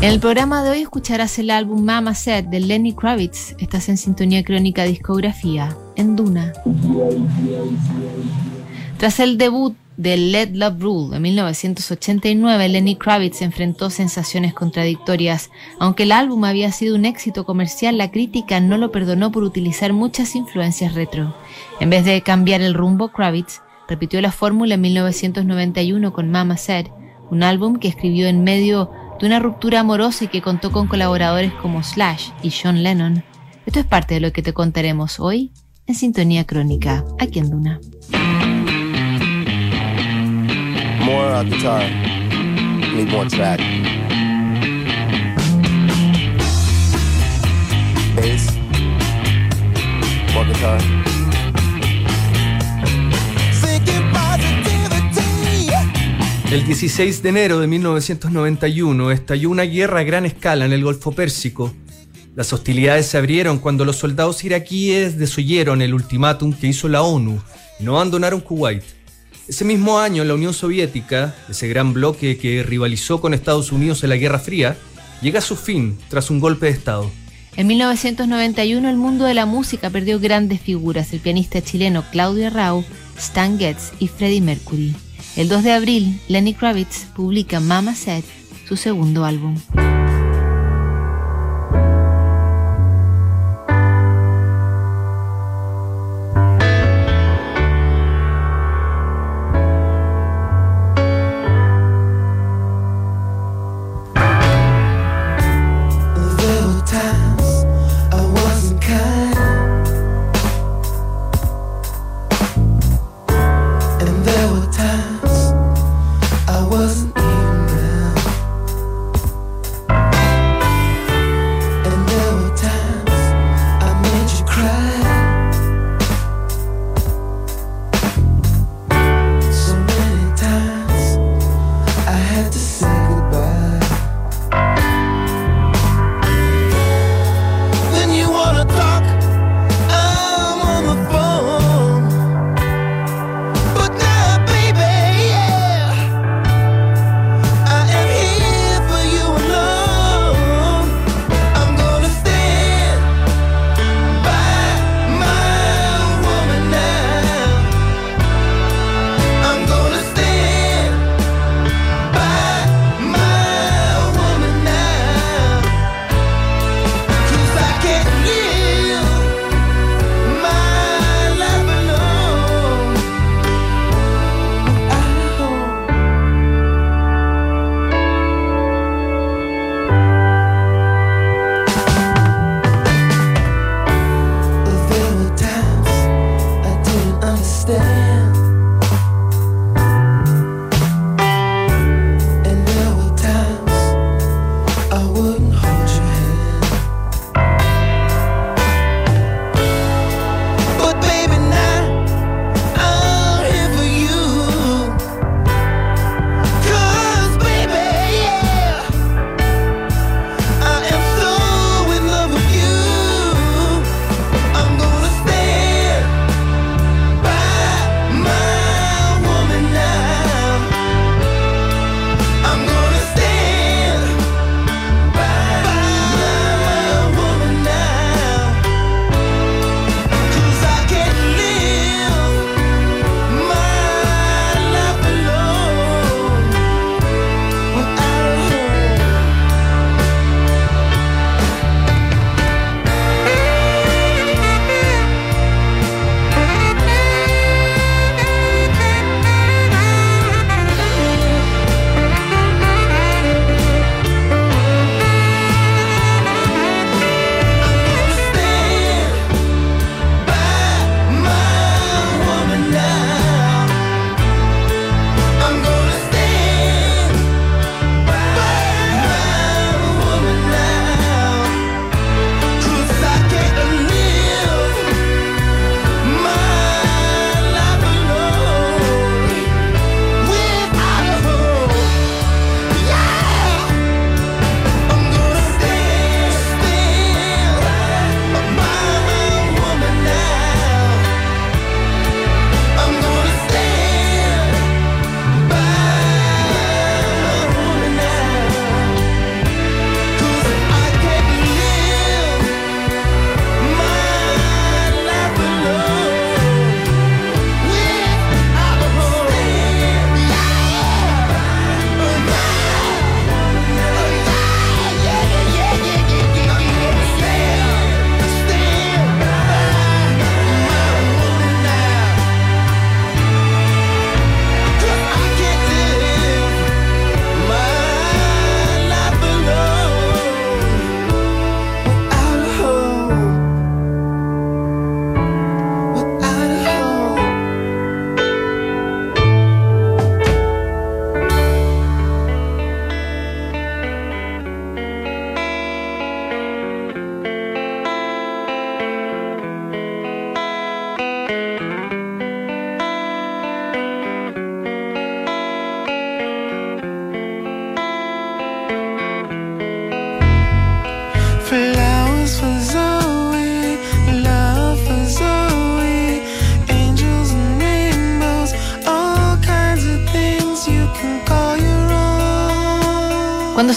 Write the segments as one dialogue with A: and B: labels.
A: En el programa de hoy escucharás el álbum Mama Set de Lenny Kravitz. Estás en sintonía crónica discografía en Duna. Tras el debut de Let Love Rule en 1989, Lenny Kravitz enfrentó sensaciones contradictorias. Aunque el álbum había sido un éxito comercial, la crítica no lo perdonó por utilizar muchas influencias retro. En vez de cambiar el rumbo, Kravitz repitió la fórmula en 1991 con Mama Said, un álbum que escribió en medio de una ruptura amorosa y que contó con colaboradores como Slash y John Lennon. Esto es parte de lo que te contaremos hoy en Sintonía Crónica, aquí en Duna.
B: El 16 de enero de 1991 estalló una guerra a gran escala en el Golfo Pérsico. Las hostilidades se abrieron cuando los soldados iraquíes desoyeron el ultimátum que hizo la ONU y no abandonaron Kuwait. Ese mismo año la Unión Soviética, ese gran bloque que rivalizó con Estados Unidos en la Guerra Fría, llega a su fin tras un golpe de Estado.
A: En 1991 el mundo de la música perdió grandes figuras, el pianista chileno Claudio Rau, Stan Getz y Freddie Mercury. El 2 de abril, Lenny Kravitz publica Mama Said, su segundo álbum.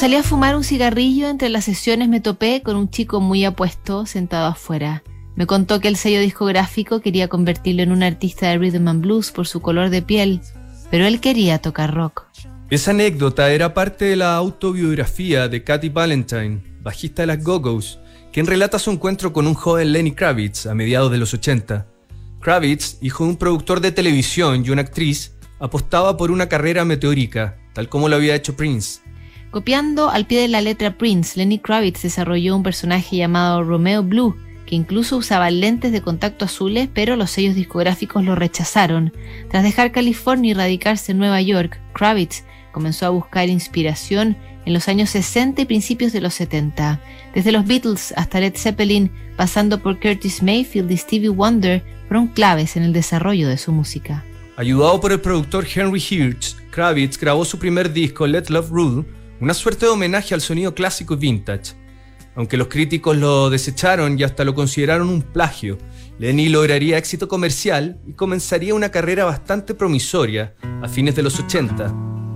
A: Salí a fumar un cigarrillo entre las sesiones me topé con un chico muy apuesto sentado afuera. Me contó que el sello discográfico quería convertirlo en un artista de rhythm and blues por su color de piel, pero él quería tocar rock.
C: Esa anécdota era parte de la autobiografía de Katy Valentine, bajista de las Go-Go's, quien relata su encuentro con un joven Lenny Kravitz a mediados de los 80. Kravitz, hijo de un productor de televisión y una actriz, apostaba por una carrera meteórica, tal como lo había hecho Prince.
A: Copiando al pie de la letra Prince, Lenny Kravitz desarrolló un personaje llamado Romeo Blue, que incluso usaba lentes de contacto azules, pero los sellos discográficos lo rechazaron. Tras dejar California y radicarse en Nueva York, Kravitz comenzó a buscar inspiración en los años 60 y principios de los 70. Desde los Beatles hasta Led Zeppelin, pasando por Curtis Mayfield y Stevie Wonder, fueron claves en el desarrollo de su música.
C: Ayudado por el productor Henry Hirsch, Kravitz grabó su primer disco Let Love Rule, una suerte de homenaje al sonido clásico y vintage. Aunque los críticos lo desecharon y hasta lo consideraron un plagio, Lenny lograría éxito comercial y comenzaría una carrera bastante promisoria a fines de los 80.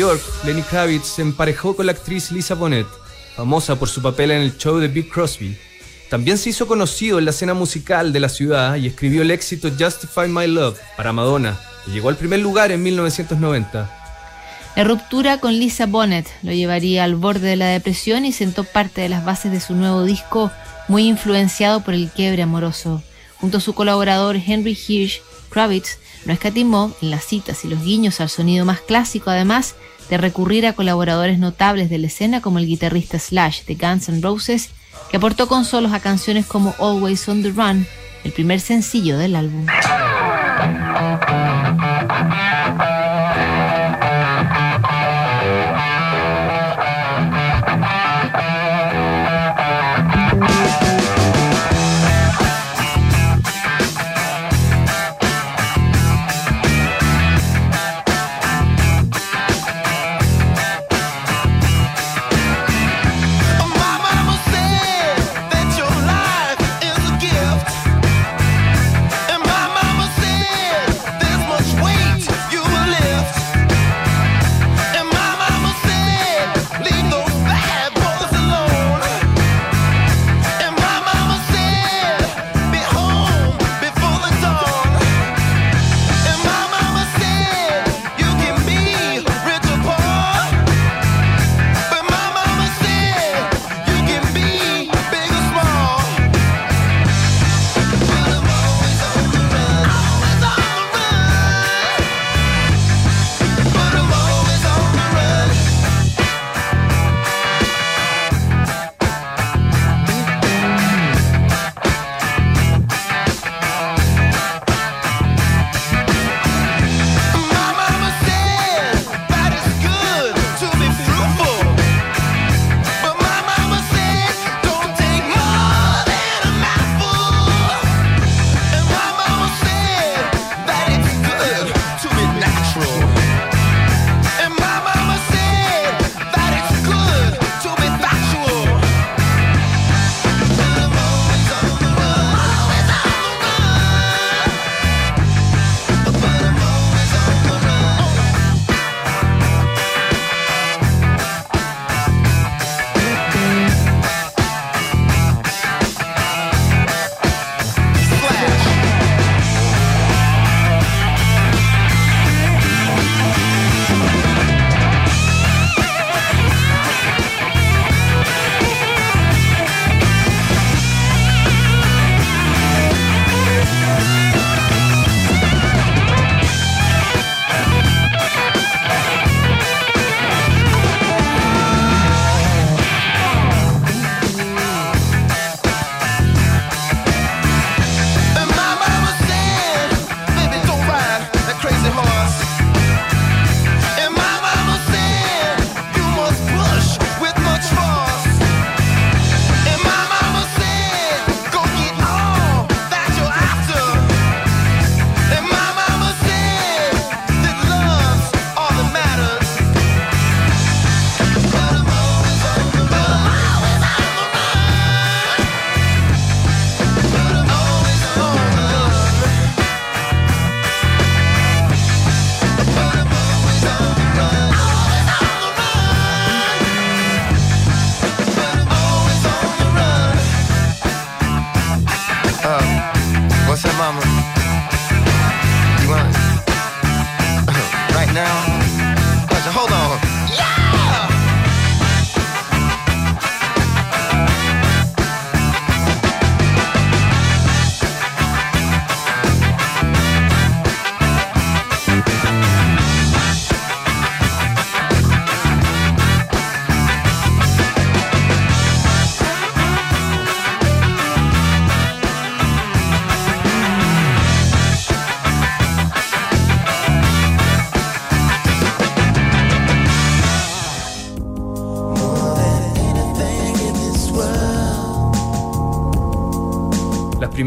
B: York, Lenny Kravitz se emparejó con la actriz Lisa Bonet, famosa por su papel en el show de Big Crosby. También se hizo conocido en la escena musical de la ciudad y escribió el éxito Justify My Love para Madonna, y llegó al primer lugar en 1990.
C: La ruptura con Lisa Bonet lo llevaría al borde de la depresión y sentó parte de las bases de su nuevo disco, muy influenciado por el quiebre amoroso. Junto a su colaborador Henry Hirsch, Kravitz no escatimó en las citas y los guiños al sonido más clásico, además de recurrir a colaboradores notables de la escena como el guitarrista Slash de Guns N' Roses, que aportó consolos a canciones como Always on the Run, el primer sencillo del álbum.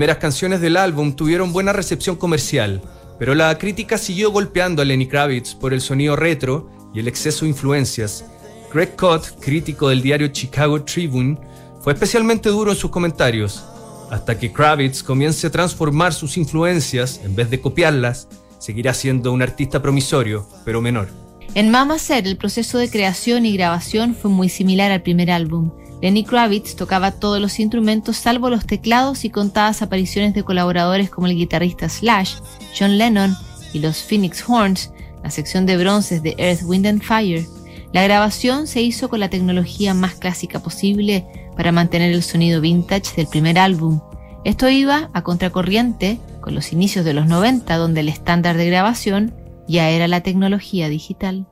B: Primeras canciones del álbum tuvieron buena recepción comercial, pero la crítica siguió golpeando a Lenny Kravitz por el sonido retro y el exceso de influencias. Greg Cott, crítico del diario Chicago Tribune, fue especialmente duro en sus comentarios. Hasta que Kravitz comience a transformar sus influencias, en vez de copiarlas, seguirá siendo un artista promisorio, pero menor.
A: En Mama Said, el proceso de creación y grabación fue muy similar al primer álbum. Lenny Kravitz tocaba todos los instrumentos salvo los teclados y contadas apariciones de colaboradores como el guitarrista Slash, John Lennon y los Phoenix Horns, la sección de bronces de Earth, Wind and Fire. La grabación se hizo con la tecnología más clásica posible para mantener el sonido vintage del primer álbum. Esto iba a contracorriente con los inicios de los 90, donde el estándar de grabación ya era la tecnología digital.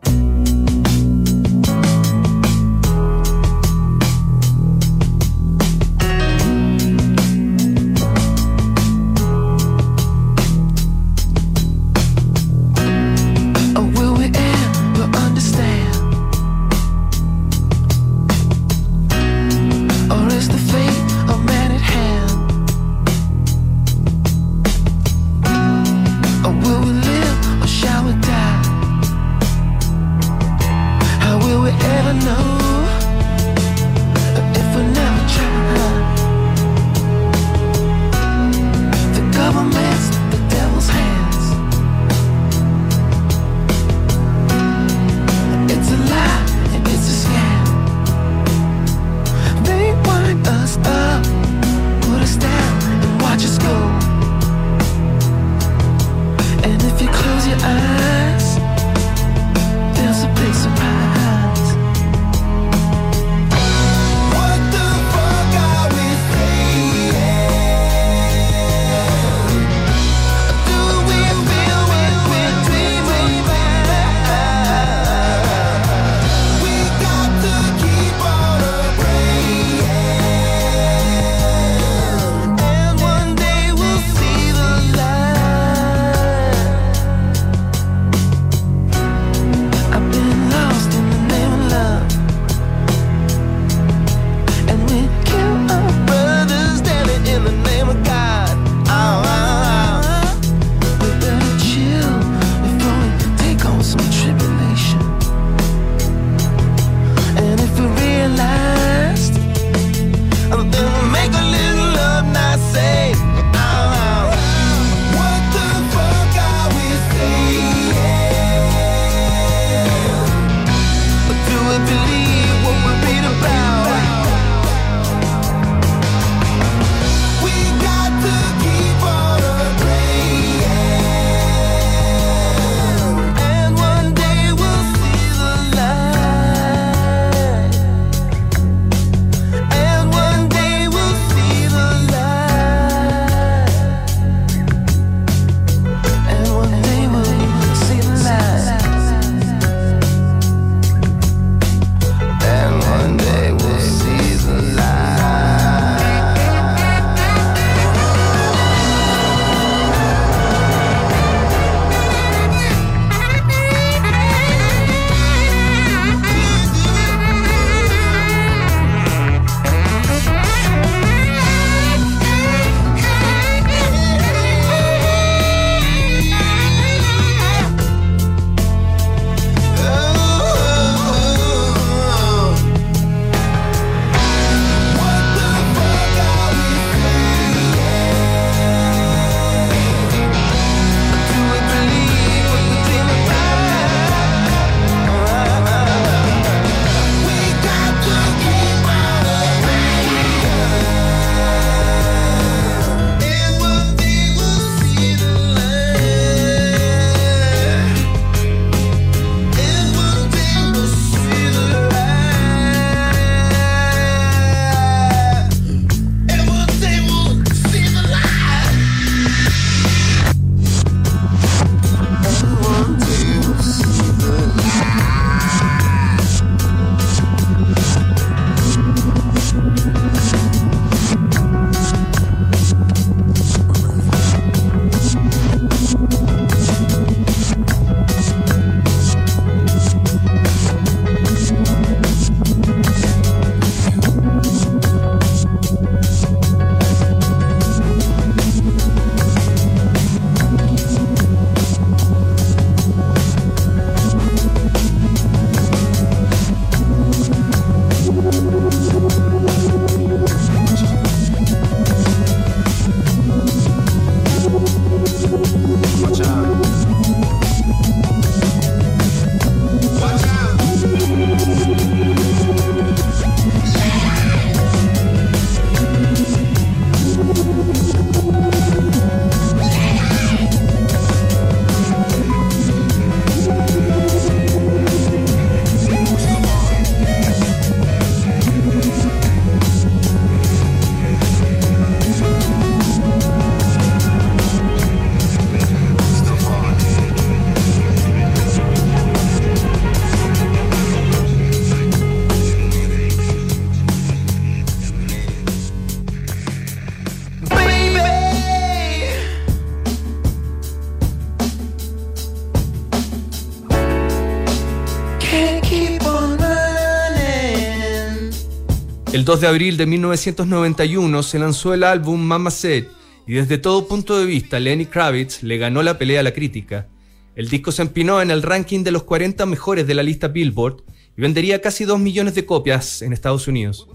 B: 2 de abril de 1991 se lanzó el álbum Mama Said y desde todo punto de vista Lenny Kravitz le ganó la pelea a la crítica. El disco se empinó en el ranking de los 40 mejores de la lista Billboard y vendería casi 2 millones de copias en Estados Unidos.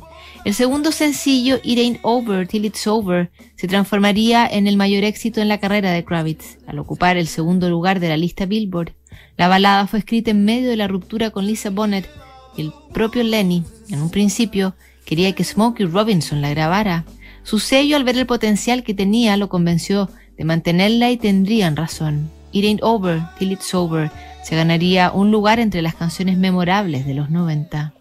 C: El segundo sencillo, It Ain't Over Till It's Over, se transformaría en el mayor éxito en la carrera de Kravitz, al ocupar el segundo lugar de la lista Billboard. La balada fue escrita en medio de la ruptura con Lisa Bonnet y el propio Lenny, en un principio, quería que Smokey Robinson la grabara. Su sello, al ver el potencial que tenía, lo convenció de mantenerla y tendrían razón. It Ain't Over Till It's Over se ganaría un lugar entre las canciones memorables de los 90.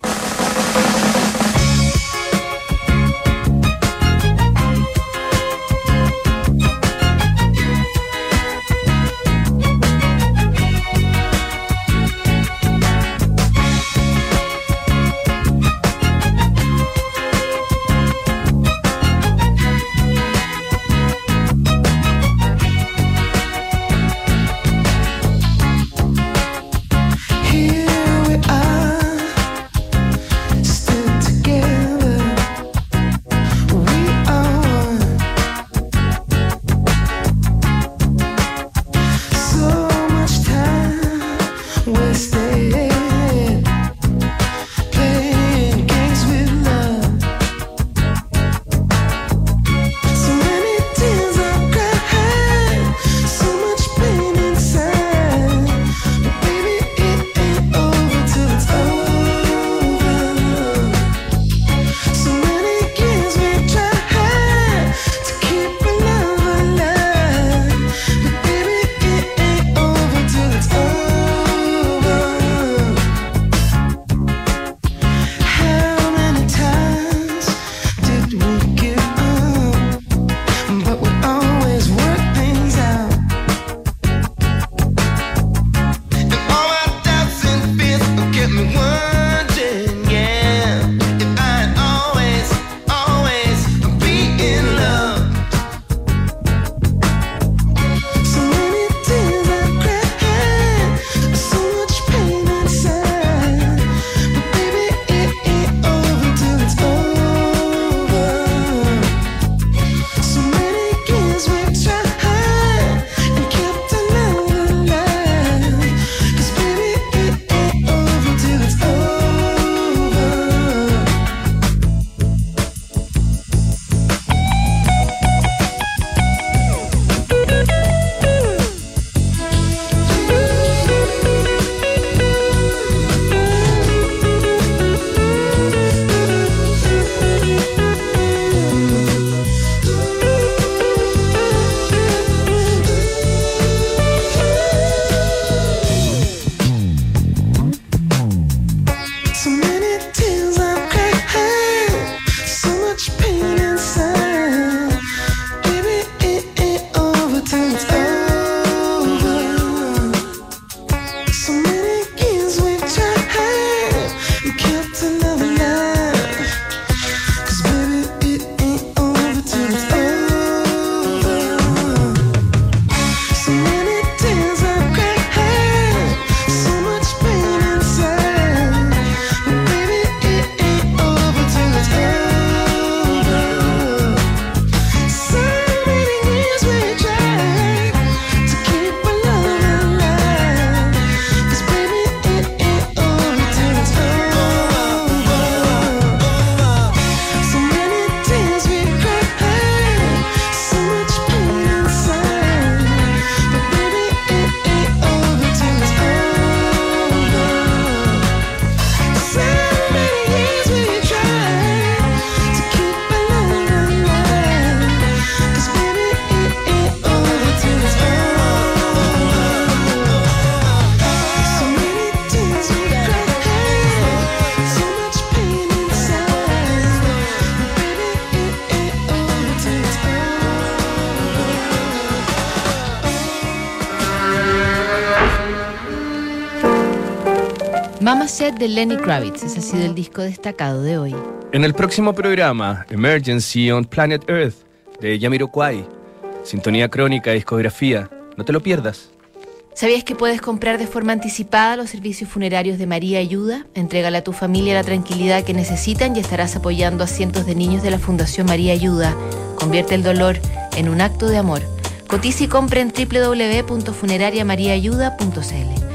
C: Mama Said de Lenny Kravitz, ese ha sido el disco destacado de hoy.
B: En el próximo programa, Emergency on Planet Earth, de Jamiroquai, Sintonía Crónica, Discografía. No te lo pierdas.
A: ¿Sabías que puedes comprar de forma anticipada los servicios funerarios de María Ayuda? Entrégale a tu familia la tranquilidad que necesitan y estarás apoyando a cientos de niños de la Fundación María Ayuda. Convierte el dolor en un acto de amor. Cotiza y compra en www.funerariamariaayuda.cl.